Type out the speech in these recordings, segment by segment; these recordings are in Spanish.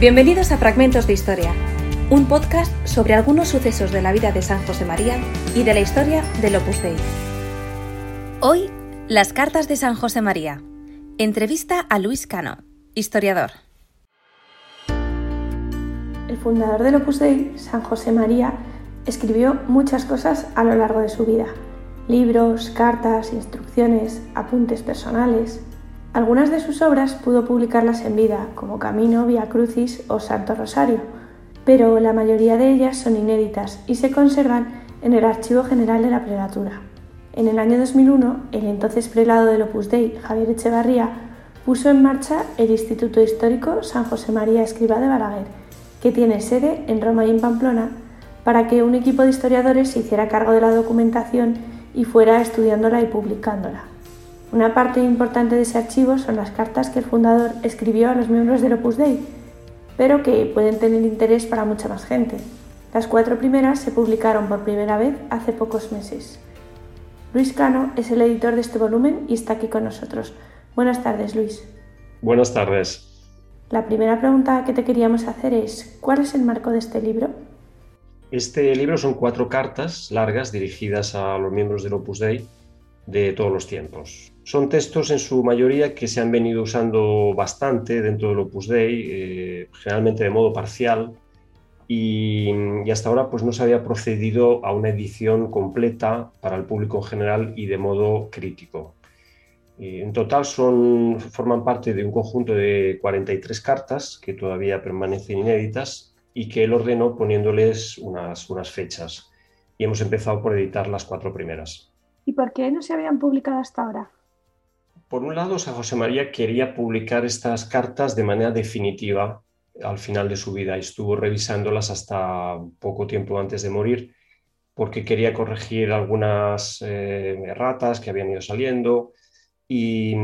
Bienvenidos a Fragmentos de Historia, un podcast sobre algunos sucesos de la vida de San José María y de la historia del Opus Dei. Hoy, las cartas de San José María. Entrevista a Luis Cano, historiador. El fundador del Opus Dei, San José María, escribió muchas cosas a lo largo de su vida. Libros, cartas, instrucciones, apuntes personales, algunas de sus obras pudo publicarlas en vida, como Camino, Via Crucis o Santo Rosario, pero la mayoría de ellas son inéditas y se conservan en el Archivo General de la Prelatura. En el año 2001, el entonces prelado del Opus Dei, Javier Echevarría, puso en marcha el Instituto Histórico San José María Escriba de Balaguer, que tiene sede en Roma y en Pamplona, para que un equipo de historiadores se hiciera cargo de la documentación y fuera estudiándola y publicándola. Una parte importante de ese archivo son las cartas que el fundador escribió a los miembros del Opus Dei, pero que pueden tener interés para mucha más gente. Las cuatro primeras se publicaron por primera vez hace pocos meses. Luis Cano es el editor de este volumen y está aquí con nosotros. Buenas tardes, Luis. Buenas tardes. La primera pregunta que te queríamos hacer es, ¿cuál es el marco de este libro? Este libro son cuatro cartas largas dirigidas a los miembros del Opus Dei de todos los tiempos. Son textos en su mayoría que se han venido usando bastante dentro del Opus Dei, eh, generalmente de modo parcial, y, hasta ahora pues no se había procedido a una edición completa para el público en general y de modo crítico. en total forman parte de un conjunto de 43 cartas que todavía permanecen inéditas y que él ordenó poniéndoles unas, unas fechas. Y hemos empezado por editar las cuatro primeras. ¿Y por qué no se habían publicado hasta ahora? Por un lado, San José María quería publicar estas cartas de manera definitiva al final de su vida y estuvo revisándolas hasta poco tiempo antes de morir porque quería corregir algunas eh, erratas que habían ido saliendo y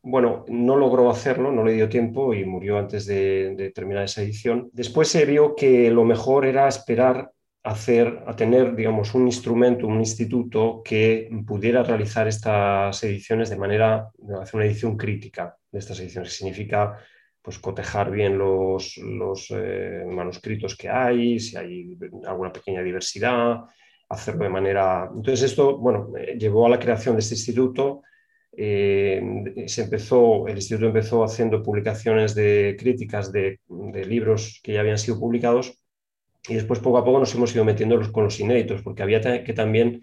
bueno, no logró hacerlo, no le dio tiempo y murió antes de, de terminar esa edición. Después se vio que lo mejor era esperar hacer, a tener, digamos, un instrumento, un instituto que pudiera realizar estas ediciones de manera, hacer una edición crítica de estas ediciones, que significa pues cotejar bien los, los eh, manuscritos que hay, si hay alguna pequeña diversidad, hacerlo de manera... Entonces esto, bueno, eh, llevó a la creación de este instituto. Eh, se empezó, el instituto empezó haciendo publicaciones de críticas de, de libros que ya habían sido publicados y después poco a poco nos hemos ido metiendo con los inéditos, porque había que también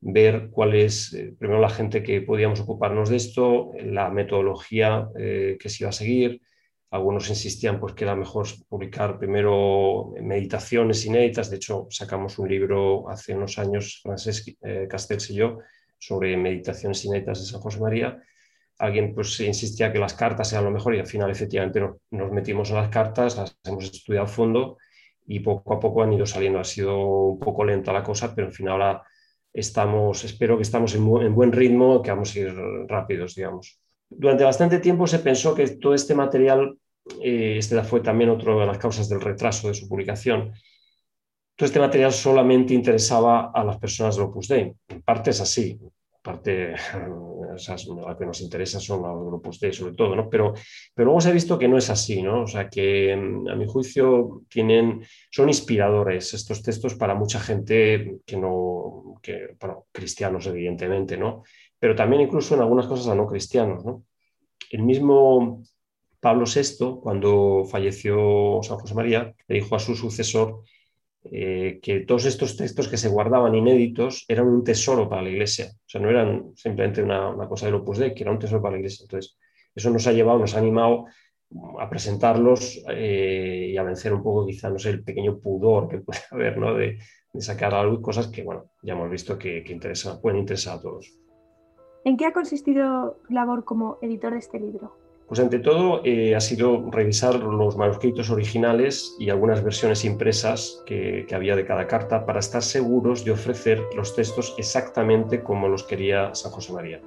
ver cuál es, eh, primero, la gente que podíamos ocuparnos de esto, la metodología eh, que se iba a seguir. Algunos insistían pues, que era mejor publicar primero meditaciones inéditas. De hecho, sacamos un libro hace unos años, Francesc eh, Castells y yo, sobre meditaciones inéditas de San José María. Alguien pues, insistía que las cartas eran lo mejor y al final efectivamente nos, nos metimos en las cartas, las hemos estudiado a fondo y poco a poco han ido saliendo. Ha sido un poco lenta la cosa, pero al final ahora estamos, espero que estamos en, buen ritmo, que vamos a ir rápidos, digamos. Durante bastante tiempo se pensó que todo este material, eh, este fue también otra de las causas del retraso de su publicación, todo este material solamente interesaba a las personas del Opus Dei. En parte es así, parte, lo que nos interesa son los grupos de sobre todo, ¿no? Pero, pero luego se ha visto que no es así, ¿no? O sea, que mm, a mi juicio tienen, son inspiradores estos textos para mucha gente que no, que, bueno, cristianos evidentemente, ¿no? Pero también incluso en algunas cosas a no cristianos, ¿no? El mismo Pablo VI, cuando falleció San José María, le dijo a su sucesor eh, que todos estos textos que se guardaban inéditos eran un tesoro para la Iglesia. O sea, no eran simplemente una, cosa del Opus Dei, que era un tesoro para la Iglesia. Entonces, eso nos ha llevado, nos ha animado a presentarlos eh, y a vencer un poco, quizá, no sé, el pequeño pudor que puede haber, ¿no? De, sacar a luz cosas que, bueno, ya hemos visto que, que pueden interesar a todos. ¿En qué ha consistido tu labor como editor de este libro? Pues ante todo eh, ha sido revisar los manuscritos originales y algunas versiones impresas que, había de cada carta para estar seguros de ofrecer los textos exactamente como los quería San José María.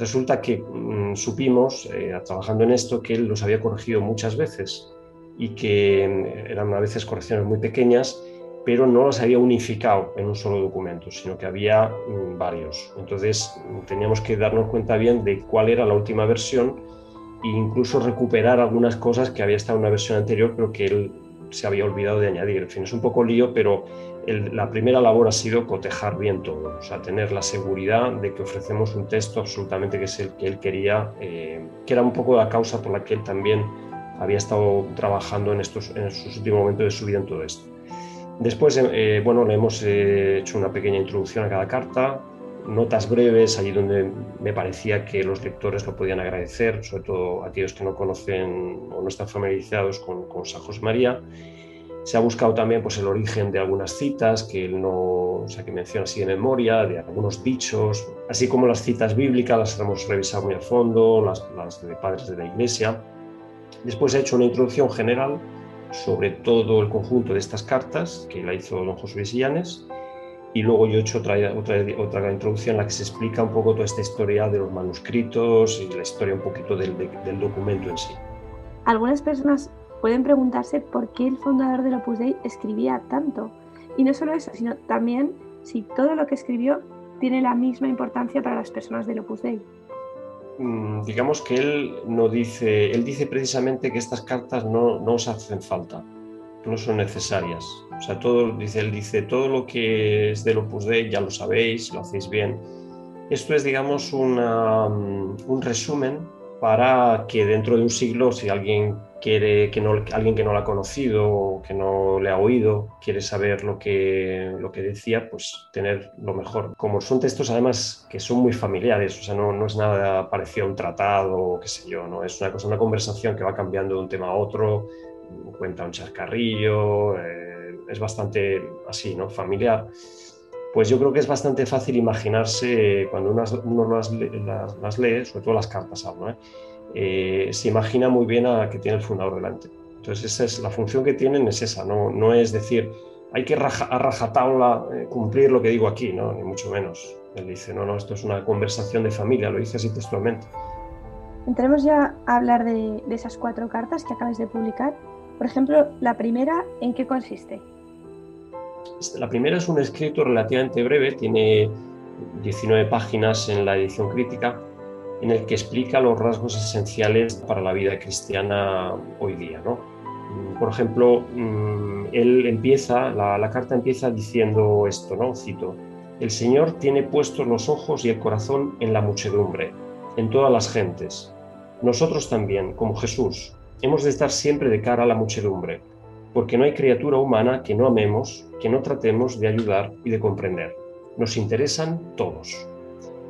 Resulta que mm, supimos, eh, trabajando en esto, que él los había corregido muchas veces y que mm, eran a veces correcciones muy pequeñas, pero no las había unificado en un solo documento, sino que había mm, varios. Entonces teníamos que darnos cuenta bien de cuál era la última versión e incluso recuperar algunas cosas que había estado en una versión anterior, pero que él se había olvidado de añadir. En fin, es un poco lío, pero la primera labor ha sido cotejar bien todo, o sea, tener la seguridad de que ofrecemos un texto absolutamente que es el que él quería, eh, que era un poco la causa por la que él también había estado trabajando en, estos, en sus últimos momentos de su vida en todo esto. Después, eh, bueno, le hemos eh, hecho una pequeña introducción a cada carta, notas breves, allí donde me parecía que los lectores lo podían agradecer, sobre todo aquellos que no conocen o no están familiarizados con, con San José María. Se ha buscado también pues, el origen de algunas citas que él no, o sea, que menciona así de memoria, de algunos dichos, así como las citas bíblicas, las hemos revisado muy a fondo, las, de padres de la Iglesia. Después he hecho una introducción general sobre todo el conjunto de estas cartas, que la hizo don José Luis y luego yo he hecho otra, otra, otra introducción en la que se explica un poco toda esta historia de los manuscritos y la historia un poquito del, del documento en sí. Algunas personas pueden preguntarse por qué el fundador del Opus Dei escribía tanto. Y no solo eso, sino también si todo lo que escribió tiene la misma importancia para las personas del Opus Dei. Mm, digamos que él no dice, él dice precisamente que estas cartas no, no os hacen falta, no son necesarias. O sea, todo, dice, él dice, todo lo que es del Opus Dei ya lo sabéis, lo hacéis bien. Esto es, digamos, una, mm, un resumen para que dentro de un siglo, si alguien quiere que no, alguien que no la ha conocido o que no le ha oído quiere saber lo que, lo que decía, pues tener lo mejor. Como son textos además que son muy familiares, o sea, no, no es nada parecido a un tratado o qué sé yo, ¿no? es una cosa, una conversación que va cambiando de un tema a otro, cuenta un chascarrillo, eh, es bastante así, ¿no? Familiar. Pues yo creo que es bastante fácil imaginarse cuando uno las, las, las lee, sobre todo las cartas hablo, ¿eh? Eh, se imagina muy bien a que tiene el fundador delante. Entonces, esa es la función que tienen, es esa, no, no es decir, hay que raja, a rajatabla eh, cumplir lo que digo aquí, ¿no? ni mucho menos. Él dice, no, no, esto es una conversación de familia, lo dice así textualmente. Entremos ya a hablar de, de esas cuatro cartas que acabas de publicar. Por ejemplo, la primera, ¿en qué consiste? La primera es un escrito relativamente breve, tiene 19 páginas en la edición crítica en el que explica los rasgos esenciales para la vida cristiana hoy día. ¿no? Por ejemplo, mm, él empieza, la, carta empieza diciendo esto, ¿no? Cito, el Señor tiene puestos los ojos y el corazón en la muchedumbre, en todas las gentes. Nosotros también, como Jesús, hemos de estar siempre de cara a la muchedumbre, porque no hay criatura humana que no amemos, que no tratemos de ayudar y de comprender. Nos interesan todos.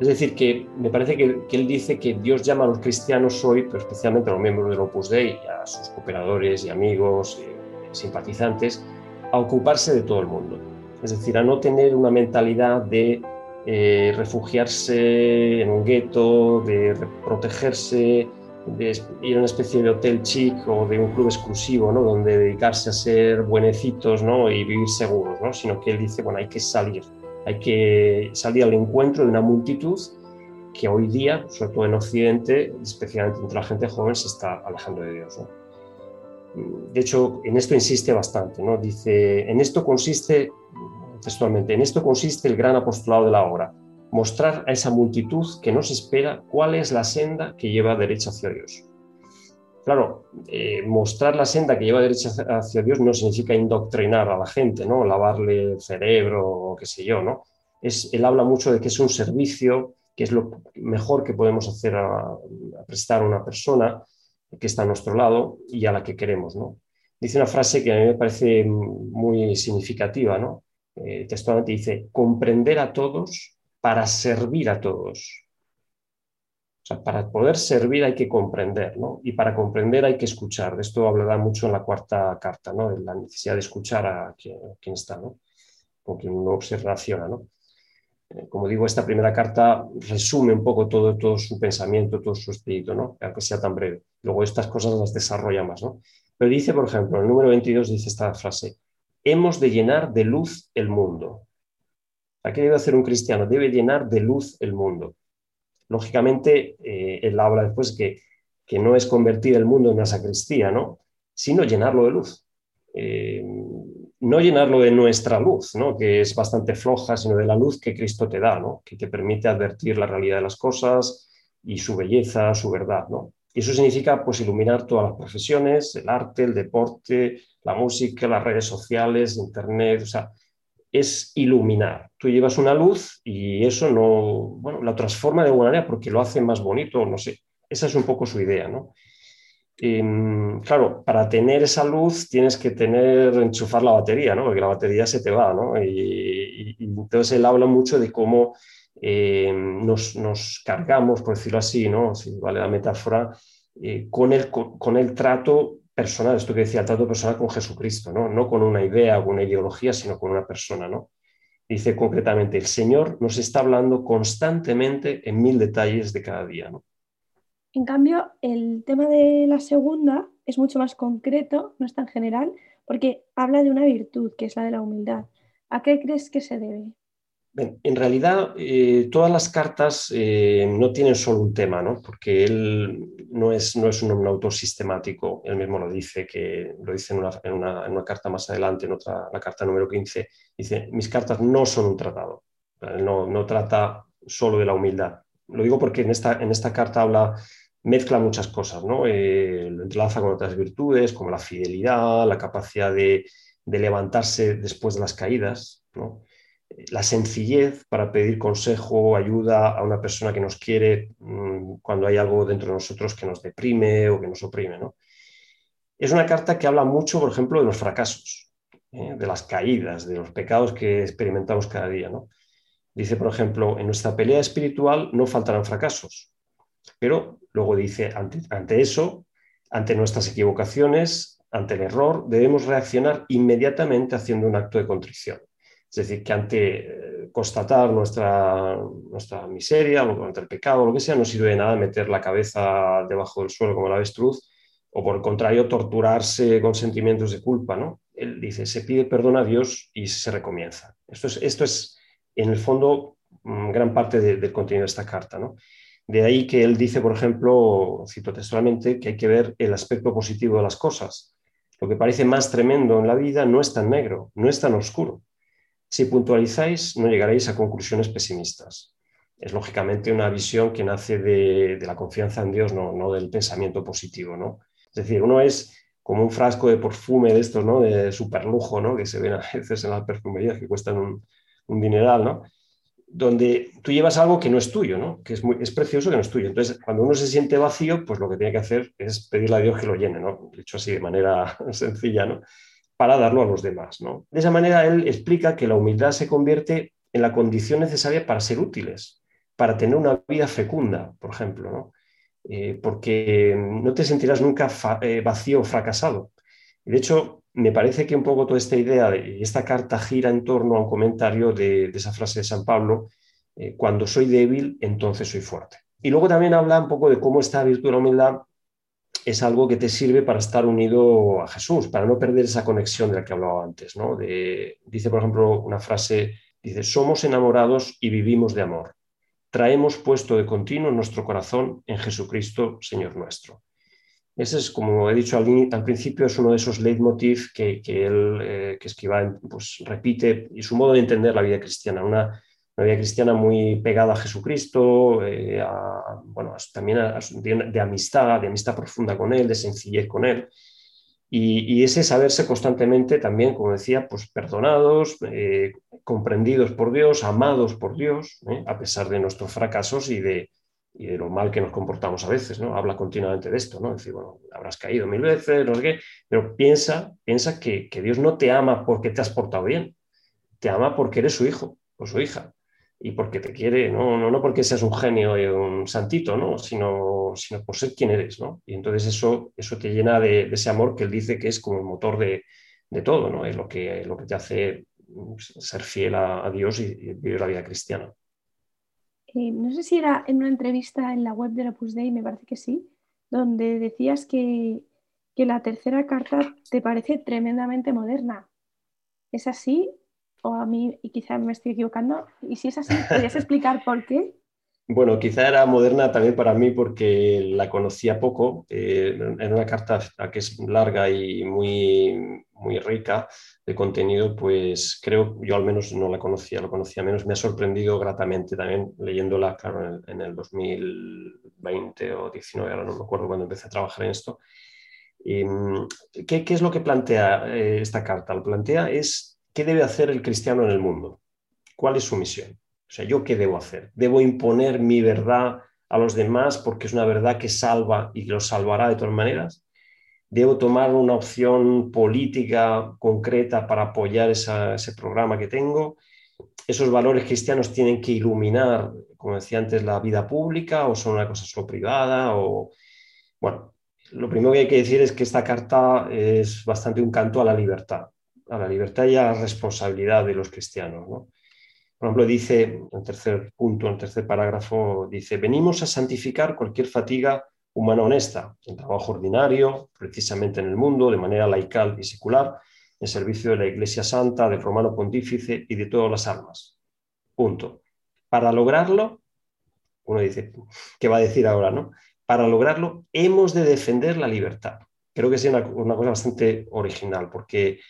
Es decir, que me parece que, él dice que Dios llama a los cristianos hoy, pero especialmente a los miembros del Opus Dei, a sus cooperadores y amigos, y simpatizantes, a ocuparse de todo el mundo. Es decir, a no tener una mentalidad de eh, refugiarse en un gueto, de protegerse, de ir a una especie de hotel chic o de un club exclusivo, ¿no? donde dedicarse a ser buenecitos ¿no? y vivir seguros, ¿no? sino que él dice, bueno, hay que salir hay que salir al encuentro de una multitud que hoy día, sobre todo en Occidente, especialmente entre la gente joven, se está alejando de Dios. De hecho, en esto insiste bastante. ¿no? Dice, en esto consiste, textualmente, en esto consiste el gran apostolado de la obra, mostrar a esa multitud que nos espera cuál es la senda que lleva derecha hacia Dios. Claro, eh, mostrar la senda que lleva derecha hacia Dios no significa indoctrinar a la gente, ¿no? Lavarle el cerebro o qué sé yo, ¿no? Es, él habla mucho de que es un servicio, que es lo mejor que podemos hacer a, prestar a una persona que está a nuestro lado y a la que queremos. Dice una frase que a mí me parece muy significativa, ¿no? Eh, textualmente dice, comprender a todos para servir a todos sea, para poder servir hay que comprender, ¿no? Y para comprender hay que escuchar. De esto hablará mucho en la cuarta carta, ¿no? La necesidad de escuchar a quien, está, ¿no? Con quien uno se relaciona, ¿no? Eh, como digo, esta primera carta resume un poco todo, todo su pensamiento, todo su espíritu, ¿no? Aunque sea tan breve. Luego estas cosas las desarrolla más, ¿no? Pero dice, por ejemplo, el número 22 dice esta frase, hemos de llenar de luz el mundo. ¿Qué debe hacer un cristiano? Debe llenar de luz el mundo lógicamente, eh, él habla después que, que no es convertir el mundo en una sacristía, ¿no? sino llenarlo de luz. Eh, no llenarlo de nuestra luz, ¿no? que es bastante floja, sino de la luz que Cristo te da, ¿no? que te permite advertir la realidad de las cosas y su belleza, su verdad. ¿no? Y eso significa pues iluminar todas las profesiones, el arte, el deporte, la música, las redes sociales, internet, o sea, es iluminar. Tú llevas una luz y eso no, bueno, la transforma de alguna manera porque lo hace más bonito, no sé. Esa es un poco su idea, ¿no? Em, claro, para tener esa luz tienes que tener, enchufar la batería, ¿no? Porque la batería se te va, ¿no? Y, entonces él habla mucho de cómo em, nos, cargamos, por decirlo así, ¿no? Si vale la metáfora, eh, con, el, con, el trato personal, esto que decía, el trato personal con Jesucristo, ¿no? No con una idea o una ideología, sino con una persona, ¿no? Dice concretamente, el Señor nos está hablando constantemente en mil detalles de cada día, ¿no? En cambio, el tema de la segunda es mucho más concreto, no es tan general, porque habla de una virtud, que es la de la humildad. ¿A qué crees que se debe? En realidad, eh, todas las cartas eh, no tienen solo un tema, ¿no? porque él no es, no es un, autor sistemático, él mismo lo dice, que lo dice en una, en una, carta más adelante, en otra, la carta número 15, dice, mis cartas no son un tratado, no, no trata solo de la humildad. Lo digo porque en esta, en esta carta habla mezcla muchas cosas, ¿no? Eh, lo entrelaza con otras virtudes como la fidelidad, la capacidad de, levantarse después de las caídas, la sencillez para pedir consejo, ayuda a una persona que nos quiere mm, cuando hay algo dentro de nosotros que nos deprime o que nos oprime. ¿no? Es una carta que habla mucho, por ejemplo, de los fracasos, ¿eh? de las caídas, de los pecados que experimentamos cada día. ¿no? Dice, por ejemplo, en nuestra pelea espiritual no faltarán fracasos, pero luego dice, ante, eso, ante nuestras equivocaciones, ante el error, debemos reaccionar inmediatamente haciendo un acto de contrición. Es decir, que ante eh, constatar nuestra, nuestra miseria, ante el pecado, lo que sea, no sirve de nada meter la cabeza debajo del suelo como la avestruz, o por el contrario, torturarse con sentimientos de culpa. ¿no? Él dice, se pide perdón a Dios y se recomienza. Esto es, esto es en el fondo, mm, gran parte del contenido de esta carta. ¿no? De ahí que él dice, por ejemplo, cito textualmente, que hay que ver el aspecto positivo de las cosas. Lo que parece más tremendo en la vida no es tan negro, no es tan oscuro. Si puntualizáis, no llegaréis a conclusiones pesimistas. Es lógicamente una visión que nace de, la confianza en Dios, no, del pensamiento positivo. ¿no? Es decir, uno es como un frasco de perfume de estos, ¿no? de superlujo, ¿no? que se ven a veces en las perfumerías que cuestan un, un dineral, ¿no? donde tú llevas algo que no es tuyo, ¿no? que es, muy, es precioso que no es tuyo. Entonces, cuando uno se siente vacío, pues lo que tiene que hacer es pedirle a Dios que lo llene, ¿no? dicho así de manera sencilla, ¿no? Para darlo a los demás. ¿no? De esa manera, él explica que la humildad se convierte en la condición necesaria para ser útiles, para tener una vida fecunda, por ejemplo, ¿no? Eh, porque no te sentirás nunca eh, vacío o fracasado. De hecho, me parece que un poco toda esta idea de esta carta gira en torno a un comentario de, esa frase de San Pablo, eh, cuando soy débil, entonces soy fuerte. Y luego también habla un poco de cómo esta virtud de la humildad es algo que te sirve para estar unido a Jesús, para no perder esa conexión de la que hablaba antes. ¿no? dice, por ejemplo, una frase, dice, somos enamorados y vivimos de amor. Traemos puesto de continuo nuestro corazón en Jesucristo, Señor nuestro. Ese es, como he dicho al, principio, es uno de esos leitmotiv que, que él, eh, que pues, repite y su modo de entender la vida cristiana, una, vida cristiana muy pegada a Jesucristo, eh, bueno, también de, amistad, de amistad profunda con Él, de sencillez con Él. Y, ese saberse constantemente también, como decía, pues perdonados, eh, comprendidos por Dios, amados por Dios, a pesar de nuestros fracasos y de, y de lo mal que nos comportamos a veces, ¿no? Habla continuamente de esto, ¿no? Decir, bueno, habrás caído mil veces, no sé qué, pero piensa, piensa que, Dios no te ama porque te has portado bien, te ama porque eres su hijo o su hija y porque te quiere, no, no, no porque seas un genio y un santito, ¿no? Sino, sino por ser quien eres, ¿no? Y entonces eso, eso te llena de, ese amor que él dice que es como el motor de, todo, ¿no? Es lo que, lo que te hace ser fiel a, Dios y vivir la vida cristiana. Eh, no sé si era en una entrevista en la web de Opus Dei, me parece que sí, donde decías que, la tercera carta te parece tremendamente moderna. ¿Es así? O a mí, y quizá me estoy equivocando, y si es así, ¿podrías explicar por qué? Bueno, quizá era moderna también para mí porque la conocía poco. Eh, en una carta que es larga y muy, muy rica de contenido, pues creo, yo al menos no la conocía, lo conocía menos, me ha sorprendido gratamente también leyéndola, claro, en, el 2000, 20 o 19, ahora no me acuerdo cuando empecé a trabajar en esto. Mm, ¿qué, es lo que plantea eh, esta carta? Lo plantea es qué debe hacer el cristiano en el mundo, cuál es su misión. O sea, ¿yo qué debo hacer? ¿Debo imponer mi verdad a los demás porque es una verdad que salva y los salvará de todas maneras? ¿Debo tomar una opción política concreta para apoyar ese programa que tengo? ¿Esos valores cristianos tienen que iluminar, como decía antes, la vida pública o son una cosa solo privada? O... Bueno, lo primero que hay que decir es que esta carta es bastante un canto a la libertad, a la libertad y a la responsabilidad de los cristianos. Por ejemplo, dice, en tercer punto, en tercer parágrafo, dice, venimos a santificar cualquier fatiga humana honesta, en trabajo ordinario, precisamente en el mundo, de manera laical y secular, en servicio de la Iglesia Santa, del Romano Pontífice y de todas las almas. Punto. Para lograrlo, uno dice, ¿qué va a decir ahora? No? para lograrlo hemos de defender la libertad. Creo que es una, cosa bastante original, porque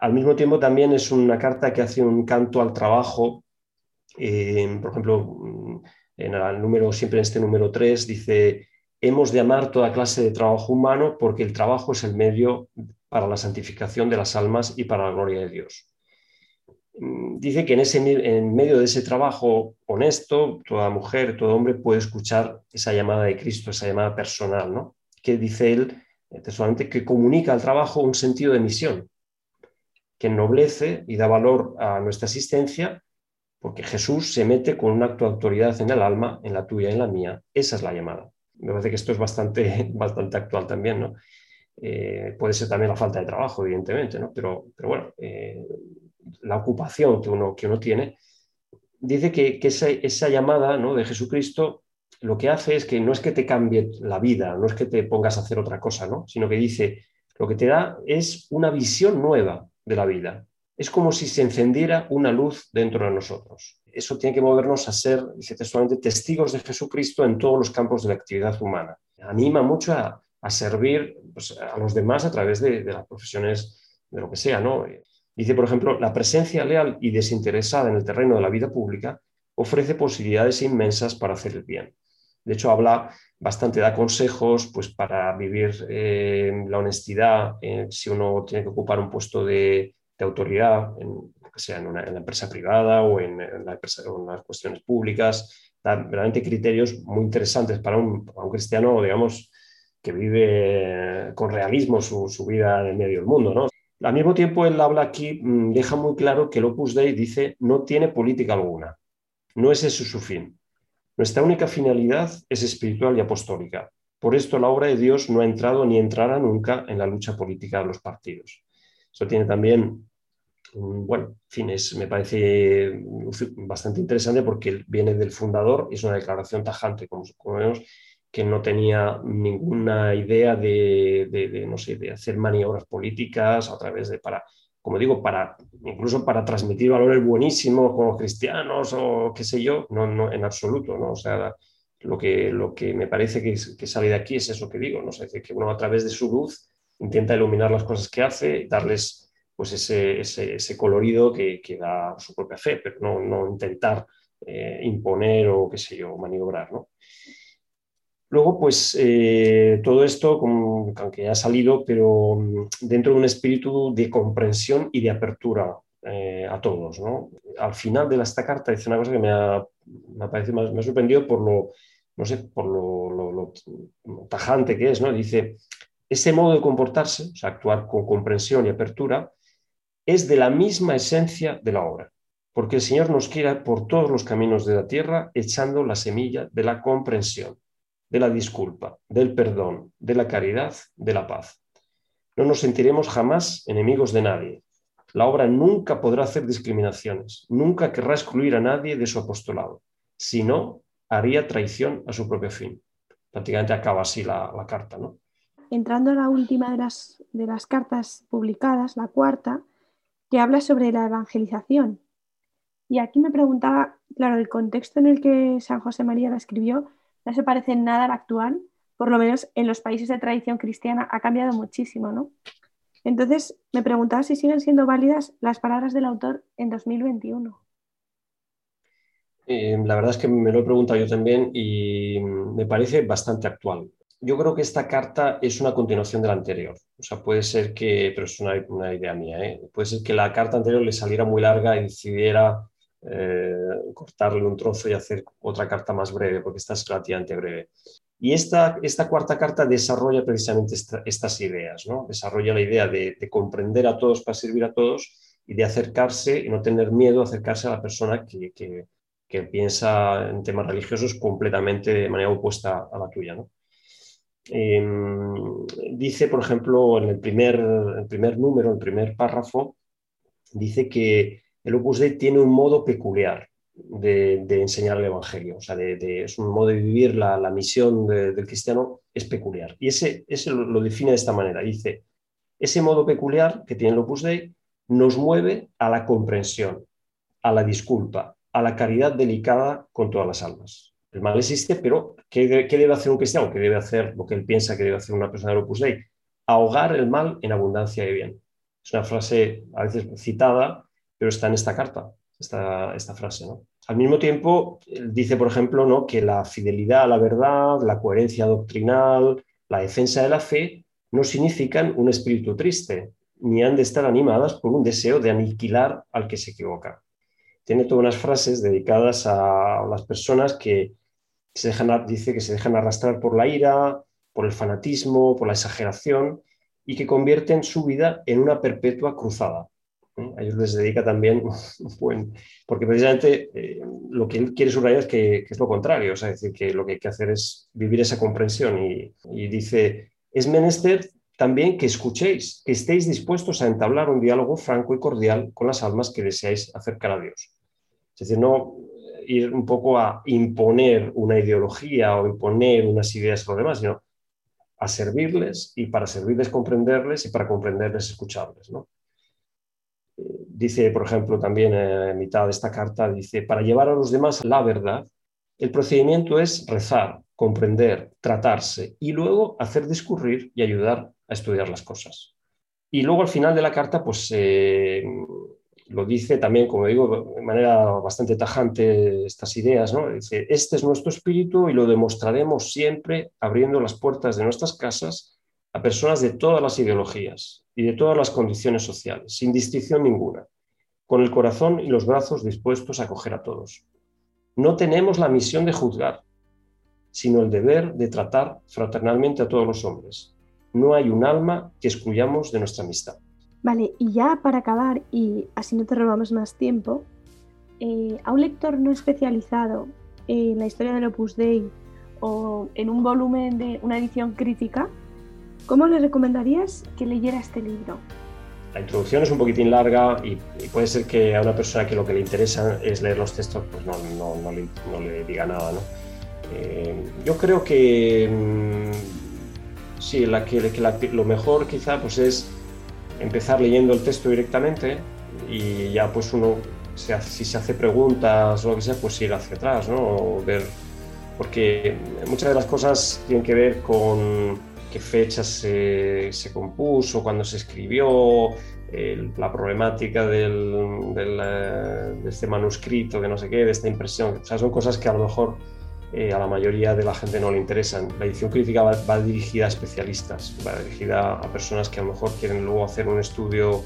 al mismo tiempo también es una carta que hace un canto al trabajo. por ejemplo, en el número, siempre en este número 3, dice, hemos de amar toda clase de trabajo humano porque el trabajo es el medio para la santificación de las almas y para la gloria de Dios. Mm, dice que en, ese, en medio de ese trabajo honesto, toda mujer, todo hombre puede escuchar esa llamada de Cristo, esa llamada personal, ¿no? que dice él eh, textualmente que comunica al trabajo un sentido de misión, que ennoblece y da valor a nuestra existencia, porque Jesús se mete con un acto de autoridad en el alma, en la tuya y en la mía. Esa es la llamada. Me parece que esto es bastante, bastante actual también, ¿no? Eh, puede ser también la falta de trabajo, evidentemente, ¿no? Pero, pero bueno, eh, la ocupación que uno, que uno tiene, dice que, esa, llamada ¿no? de Jesucristo lo que hace es que no es que te cambie la vida, no es que te pongas a hacer otra cosa, ¿no? sino que dice, lo que te da es una visión nueva de la vida. Es como si se encendiera una luz dentro de nosotros. Eso tiene que movernos a ser, dice textualmente, testigos de Jesucristo en todos los campos de la actividad humana. Anima mucho a, servir pues, a los demás a través de, de, las profesiones, de lo que sea, ¿no? Dice, por ejemplo, la presencia leal y desinteresada en el terreno de la vida pública ofrece posibilidades inmensas para hacer el bien. De hecho, habla bastante, da consejos pues, para vivir eh, la honestidad, eh, si uno tiene que ocupar un puesto de, autoridad, en, sea en, una, la empresa privada o en, las cuestiones públicas. Da realmente criterios muy interesantes para un, cristiano, digamos, que vive con realismo su, vida en medio del mundo. Al mismo tiempo, él habla aquí, mm, deja muy claro que el Opus Dei dice no tiene política alguna, no es ese su fin. Nuestra única finalidad es espiritual y apostólica. Por esto la obra de Dios no ha entrado ni entrará nunca en la lucha política de los partidos. Eso tiene también, bueno, fines, me parece bastante interesante porque viene del fundador, es una declaración tajante, como, como que no tenía ninguna idea de, no sé, de hacer maniobras políticas a través de, para, como digo, para, incluso para transmitir valores buenísimos como cristianos o qué sé yo, no, no en absoluto, ¿no? O sea, lo que, lo que me parece que, que sale de aquí es eso que digo, ¿no? O que uno a través de su luz intenta iluminar las cosas que hace, darles pues ese, ese, colorido que, que, da su propia fe, pero no, no intentar eh, imponer o qué sé yo, maniobrar, ¿no? Luego, pues eh, todo esto, aunque ya ha salido, pero mm, dentro de un espíritu de comprensión y de apertura eh, a todos. Al final de esta carta dice una cosa que me ha, me me ha sorprendido por lo, no sé, por lo, tajante que es. ¿no? Dice, ese modo de comportarse, o sea, actuar con comprensión y apertura, es de la misma esencia de la obra, porque el Señor nos quiere por todos los caminos de la tierra echando la semilla de la comprensión de la disculpa, del perdón, de la caridad, de la paz. No nos sentiremos jamás enemigos de nadie. La obra nunca podrá hacer discriminaciones, nunca querrá excluir a nadie de su apostolado, si no, haría traición a su propio fin. Prácticamente acaba así la, carta. ¿no? Entrando a la última de las, de las cartas publicadas, la cuarta, que habla sobre la evangelización. Y aquí me preguntaba, claro, el contexto en el que San José María la escribió no se parece en nada al actual, por lo menos en los países de tradición cristiana ha cambiado muchísimo, ¿no? Entonces, me preguntaba si siguen siendo válidas las palabras del autor en 2021. Eh, la verdad es que me lo he preguntado yo también y me parece bastante actual. Yo creo que esta carta es una continuación de la anterior. O sea, puede ser que, pero es una, idea mía, ¿eh? puede ser que la carta anterior le saliera muy larga y decidiera eh, cortarle un trozo y hacer otra carta más breve, porque esta es relativamente breve. Y esta, esta cuarta carta desarrolla precisamente estas ideas, ¿no? Desarrolla la idea de, comprender a todos para servir a todos y de acercarse y no tener miedo a acercarse a la persona que, que, piensa en temas religiosos completamente de manera opuesta a la tuya, ¿no? Em, dice, por ejemplo, en el primer, el primer número, el primer párrafo, dice que el Opus Dei tiene un modo peculiar de, enseñar el Evangelio. O sea, es un modo de vivir la, misión del cristiano es peculiar. Y ese, ese lo, define de esta manera. Dice, ese modo peculiar que tiene el Opus Dei nos mueve a la comprensión, a la disculpa, a la caridad delicada con todas las almas. El mal existe, pero ¿qué, debe hacer un cristiano? ¿Qué debe hacer lo que él piensa que debe hacer una persona del Opus Dei? Ahogar el mal en abundancia de bien. Es una frase a veces citada, pero está en esta carta esta, esta frase. ¿no? Al mismo tiempo, dice, por ejemplo, ¿no? que la fidelidad a la verdad, la coherencia doctrinal, la defensa de la fe, no significan un espíritu triste, ni han de estar animadas por un deseo de aniquilar al que se equivoca. Tiene todas unas frases dedicadas a las personas que se dejan, dice que se dejan arrastrar por la ira, por el fanatismo, por la exageración y que convierten su vida en una perpetua cruzada a ellos les dedica también, porque precisamente eh, lo que él quiere subrayar es que, es lo contrario, es decir, que lo que hay que hacer es vivir esa comprensión y, dice, es menester también que escuchéis, que estéis dispuestos a entablar un diálogo franco y cordial con las almas que deseáis acercar a Dios. Es decir, no ir un poco a imponer una ideología o imponer unas ideas a los demás, sino a servirles y para servirles comprenderles y para comprenderles escucharles. ¿no? Dice, por ejemplo, también en mitad de esta carta, dice, para llevar a los demás la verdad, el procedimiento es rezar, comprender, tratarse y luego hacer discurrir y ayudar a estudiar las cosas. Y luego al final de la carta, pues eh, lo dice también, como digo, de manera bastante tajante estas ideas, ¿no? Dice, este es nuestro espíritu y lo demostraremos siempre abriendo las puertas de nuestras casas a personas de todas las ideologías, y de todas las condiciones sociales, sin distinción ninguna, con el corazón y los brazos dispuestos a acoger a todos. No tenemos la misión de juzgar, sino el deber de tratar fraternalmente a todos los hombres. No hay un alma que excluyamos de nuestra amistad. Vale, y ya para acabar, y así no te robamos más tiempo, eh, a un lector no especializado en la historia del Opus Dei o en un volumen de una edición crítica, ¿Cómo le recomendarías que leyera este libro? La introducción es un poquitín larga y, puede ser que a una persona que lo que le interesa es leer los textos, pues no, no, no, le, no le, diga nada. Eh, yo creo que mm, sí, la, que, lo mejor quizá pues es empezar leyendo el texto directamente y ya pues uno, si se hace preguntas o lo que sea, pues ir hacia atrás, ¿no? O ver, porque muchas de las cosas tienen que ver con qué fechas se, se compuso, cuándo se escribió, la problemática del, de este manuscrito, de no sé qué, de esta impresión. O sea, son cosas que a lo mejor eh, a la mayoría de la gente no le interesan. La edición crítica va, dirigida a especialistas, va dirigida a personas que a lo mejor quieren luego hacer un estudio,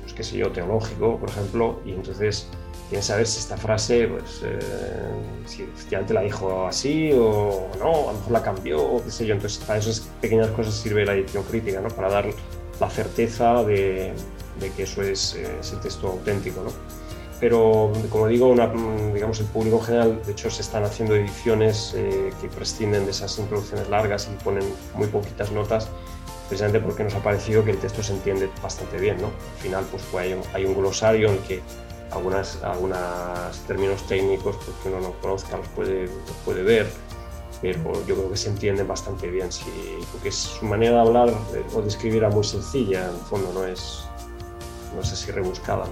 pues qué sé yo, teológico, por ejemplo, y entonces quieren saber si esta frase, pues, eh, si efectivamente la dijo así o no, a lo mejor la cambió, o qué sé yo. Entonces, para esas pequeñas cosas sirve la edición crítica, ¿no? Para dar la certeza de, que eso es, eh, el texto auténtico, ¿no? Pero, como digo, digamos, el público en general, de hecho, se están haciendo ediciones eh, que prescinden de esas introducciones largas y ponen muy poquitas notas, precisamente porque nos ha parecido que el texto se entiende bastante bien, ¿no? Al final, pues, pues hay, un, hay un glosario en el que algunas, algunos términos técnicos pues, que uno no conozca los puede, puede ver, pero yo creo que se entienden bastante bien, sí, porque su manera de hablar o de escribir era muy sencilla, en el fondo no es, no sé si rebuscada.